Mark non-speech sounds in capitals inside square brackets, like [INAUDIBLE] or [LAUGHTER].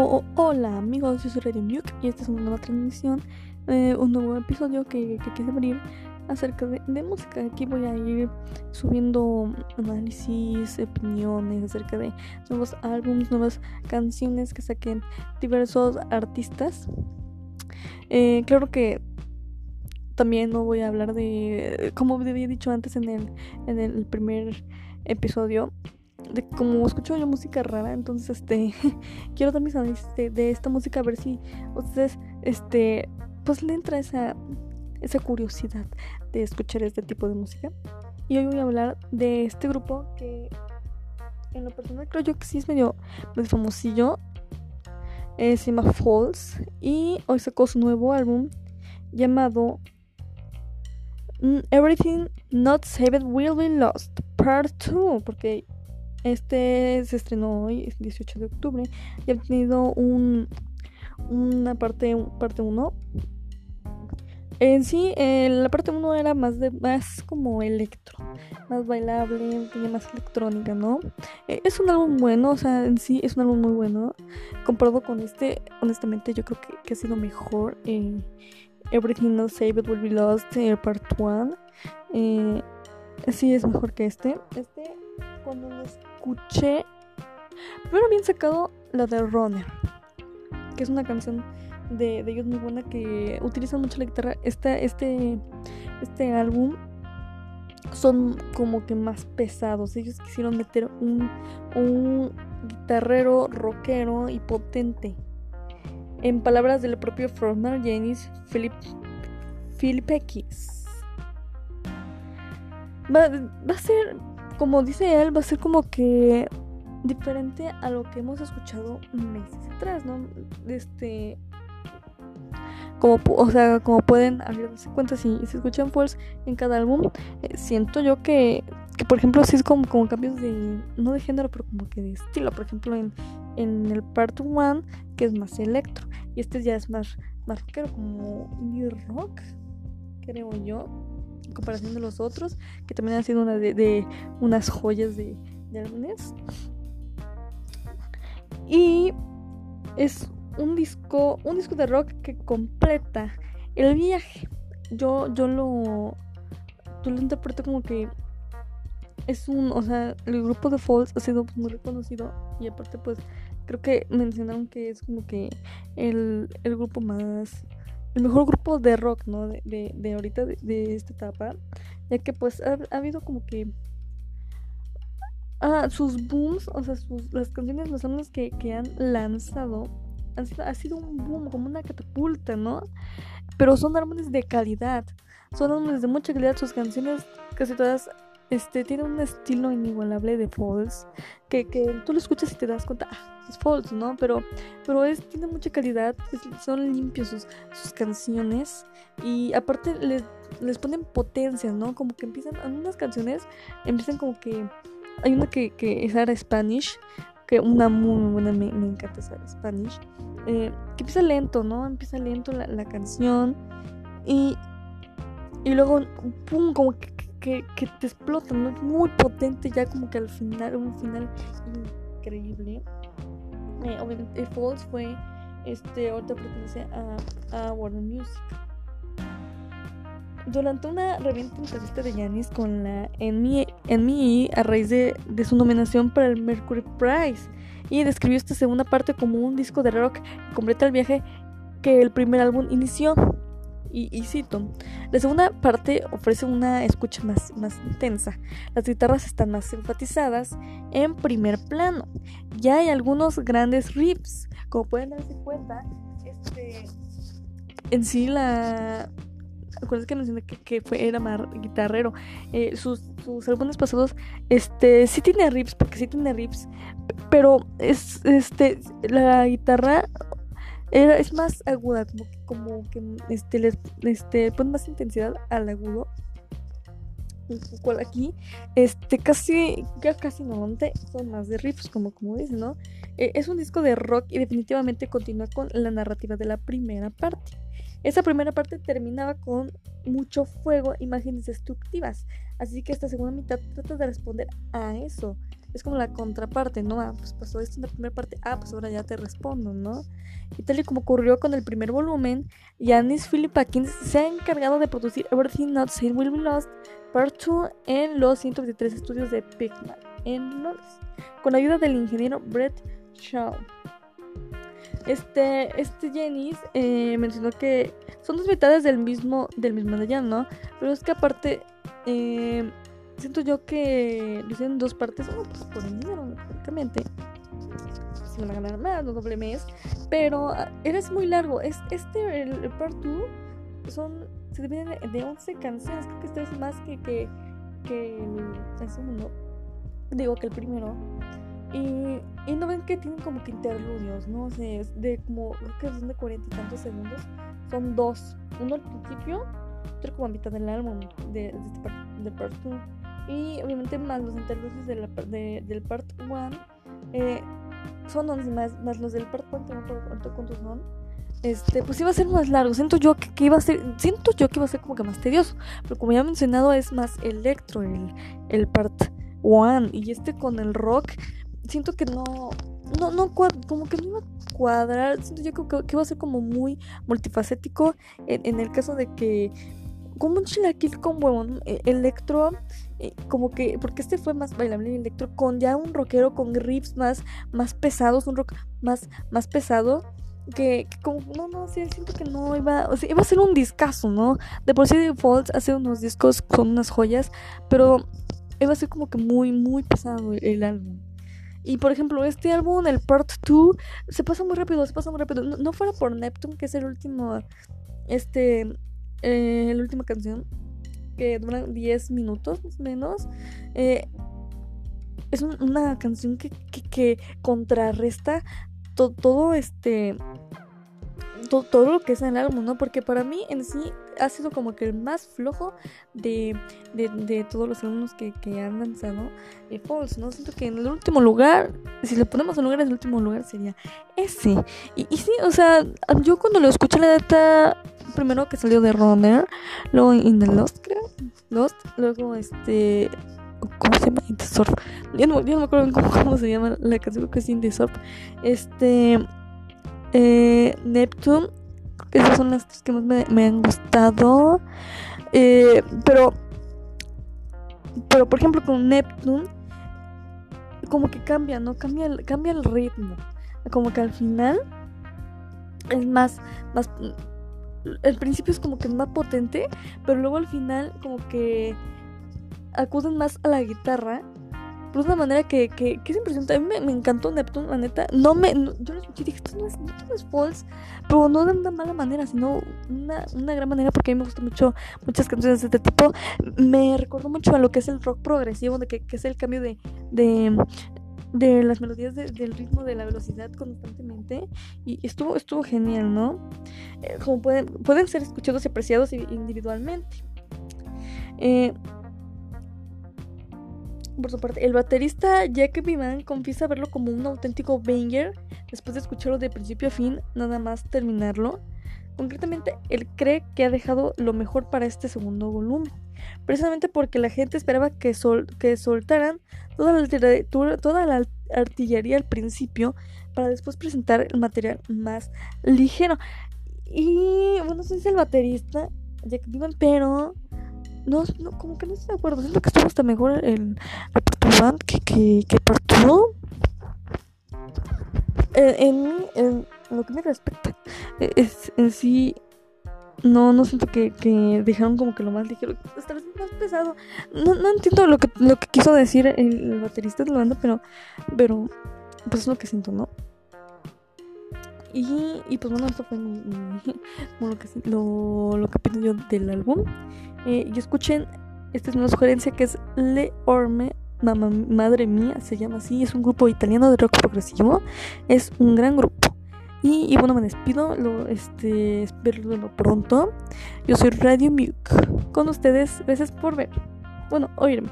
Oh, hola amigos, yo soy Radio Nuke y esta es una nueva transmisión, eh, un nuevo episodio que, quise abrir acerca de, de, música. Aquí voy a ir subiendo análisis, opiniones acerca de nuevos álbumes, nuevas canciones que saquen diversos artistas. Eh, claro que también no voy a hablar de, como había dicho antes en el, en el primer episodio, de como escucho yo música rara, entonces este [LAUGHS] quiero dar mis análisis de, esta música a ver si ustedes este pues le entra esa esa curiosidad de escuchar este tipo de música. Y hoy voy a hablar de este grupo que en lo personal creo yo que sí es medio, medio famosillo. Eh, se llama Falls y hoy sacó su nuevo álbum llamado mm, Everything Not Saved Will Be Lost Part 2 porque este se estrenó hoy, 18 de octubre, y ha tenido un, una parte 1. Parte en sí, eh, la parte 1 era más de más como electro, más bailable, tenía más electrónica, ¿no? Eh, es un álbum bueno, o sea, en sí es un álbum muy bueno. Comparado con este, honestamente, yo creo que, que ha sido mejor. Eh, Everything Not Saved Will Be Lost, Part 1. sí, es mejor que este. Este, cuando lo escuché. Primero habían sacado la de Runner, que es una canción de, ellos muy buena que utilizan mucho la guitarra. Este, este, álbum son como que más pesados. Ellos quisieron meter un, un guitarrero rockero y potente. En palabras del propio frontman Janis Philip, Philip X. Va, va a ser como dice él, va a ser como que diferente a lo que hemos escuchado meses atrás, ¿no? Este. Como, o sea, como pueden darse cuenta, si, se escuchan Falls en cada álbum, eh, siento yo que, que, por ejemplo, sí es como, como cambios de, no de género, pero como que de estilo. Por ejemplo, en, en el part 1, que es más electro, y este ya es más, más rockero, como indie rock, creo yo en comparación de los otros, que también han sido una de, unas joyas de, de álbumes. Y es un disco, un disco de rock que completa el viaje. Yo, yo lo, yo lo interpreto como que es un, o sea, el grupo de Falls ha sido muy reconocido y aparte pues creo que mencionaron que es como que el, el grupo más el mejor grupo de rock, ¿no? De, de, de ahorita, de, esta etapa. Ya que pues ha, habido como que... Ah, sus booms, o sea, sus, las canciones, los álbumes que, que han lanzado, han sido, ha sido un boom, como una catapulta, ¿no? Pero son álbumes de calidad. Son álbumes de mucha calidad. Sus canciones casi todas este, tiene un estilo inigualable de Falls. Que, que tú lo escuchas y te das cuenta, ah, es Falls, ¿no? Pero, pero es, tiene mucha calidad, son limpios sus, sus, canciones. Y aparte les, les ponen potencias, ¿no? Como que empiezan, algunas canciones empiezan como que. Hay una que, que es Ara Spanish, que una muy, buena, me, me encanta Sara Spanish. Eh, que empieza lento, ¿no? Empieza lento la, la canción. Y, y luego, pum, como que que, te explotan, ¿no? Es muy potente ya como que al final, un final increíble. Eh, obviamente Falls fue, este, ahorita pertenece a, a Warner Music. Durante una revista entrevista de Janis con la NME a raíz de, de su nominación para el Mercury Prize y describió esta segunda parte como un disco de rock que completa el viaje que el primer álbum inició. Y, cito, la segunda parte ofrece una escucha más, más intensa. Las guitarras están más enfatizadas en primer plano. Ya hay algunos grandes riffs. Como pueden darse cuenta, este, en sí la... Acuérdense que mencioné que, fue, era más guitarrero. Eh, sus, sus álbumes pasados, este, sí tiene riffs, porque sí tiene riffs, pero es, este, la guitarra es más aguda, como que, como que este, les, este, pone más intensidad al agudo. Cual aquí, este, casi, casi no, son más de riffs, como, como dicen, ¿no? E, es un disco de rock y definitivamente continúa con la narrativa de la primera parte. Esa primera parte terminaba con mucho fuego, imágenes destructivas. Así que esta segunda mitad trata de responder a eso. Es como la contraparte, ¿no? Ah, pues pasó esto en la primera parte, ah, pues ahora ya te respondo, ¿no? Y tal y como ocurrió con el primer volumen, Yanis Philippakins se ha encargado de producir Everything Not Said Will Be Lost Part 2 en los 123 estudios de Pigman en Londres, con ayuda del ingeniero Brett Shaw. Este, este Jennings eh, mencionó que son dos mitades del mismo, del mismo de Jan, ¿no? Pero es que aparte, eh, siento yo que lo hicieron dos partes, uno pues por el dinero, prácticamente. Se van a ganar más, no doble mes. Pero ah, eres muy largo. Es, este, el, el part 2, son, se divide de 11 canciones. Creo que este es más que, que, que el segundo. Digo que el primero. Y, y, no ven que tienen como que interludios, ¿no? O sea, de como, creo que son de cuarenta y tantos segundos. Son dos. Uno al principio, otro como a mitad del álbum, de, de este part, de part 2. Y obviamente más los interludios de del part 1. Eh, son 11 más, más los del part 1, no recuerdo cuántos son. Este, pues iba a ser más largo. Siento yo que, que, iba a ser. Siento yo que iba a ser como que más tedioso. Pero como ya he mencionado, es más electro el, el part 1. Y este con el rock siento que no, no, no, como que no iba a cuadrar, siento yo que, que iba a ser como muy multifacético en, en el caso de que, como un chilaquil con huevo, e, electro, eh, como que, porque este fue más bailable electro, con ya un rockero con riffs más, más pesados, un rock más, más pesado. Que, como, no, no, sí, siento que no iba, o sea, iba a ser un discazo, ¿no? De por sí Default hace unos discos con unas joyas, pero iba a ser como que muy, muy pesado el, álbum. Y por ejemplo, este álbum, el Part 2, se pasa muy rápido, se pasa muy rápido. No, fuera por Neptune, que es el último, este, eh, la última canción, que dura 10 minutos más o menos. Eh, es un, una canción que, que, contrarresta to, todo este todo, todo, lo que es en el álbum, ¿no? Porque para mí en sí ha sido como que el más flojo de, de, de todos los álbumes que, que, han lanzado eh, Falls, ¿no? Siento que en el último lugar, si le ponemos en lugar, en el último lugar sería ese. Y, y sí, o sea, yo cuando lo escuché la data, primero que salió de Runner, luego In the Lost, creo, Lost, luego este... ¿Cómo se llama? In the Surf. Yo no, me acuerdo cómo, cómo se llama la canción, creo que es In the Surf. Este eh, Neptune. Esas son las tres que más me, me han gustado. Eh, pero, pero por ejemplo con Neptune, como que cambia, ¿no? Cambia el, cambia el ritmo. Como que al final es más, más... El principio es como que más potente, pero luego al final como que acuden más a la guitarra por una manera que, que, que es impresionante. A mí me, me, encantó Neptune, la neta. No me, no, yo lo escuché y dije, esto no, es, esto no es false, pero no de una mala manera, sino una, una gran manera, porque a mí me gustan mucho muchas canciones de este tipo. Me recordó mucho a lo que es el rock progresivo, de que, que es el cambio de, de, de las melodías de, del ritmo de la velocidad constantemente. Y estuvo estuvo genial no eh, como pueden pueden ser escuchados y apreciados individualmente. Eh, por su parte, el baterista Jack Vivan confiesa verlo como un auténtico banger después de escucharlo de principio a fin, nada más terminarlo. Concretamente, él cree que ha dejado lo mejor para este segundo volumen, precisamente porque la gente esperaba que, sol que soltaran toda la, artillería al principio para después presentar el material más ligero. Y bueno, es el baterista Jack Vivan, pero no, no, como que no estoy de acuerdo. Siento que estuvo hasta mejor el Repertoire que, que, que Partudo. En, en, en, lo que me respecta, es, en sí, no, no siento que, que dejaron como que lo más ligero, esta vez más pesado. No, no entiendo lo que, lo que quiso decir el, baterista de la banda, pero, pero, pues es lo que siento, ¿no? Y, y, pues bueno, esto fue [LAUGHS] lo, que, lo que pienso yo del álbum. Eh, y escuchen, esta es una sugerencia que es Le Orme, Mamá, Madre Mía, se llama así. Es un grupo italiano de rock progresivo. Es un gran grupo. Y, bueno, me despido. Lo, este, espero verlo pronto. Yo soy Radio Muke. Con ustedes, gracias por ver. Bueno, oírme.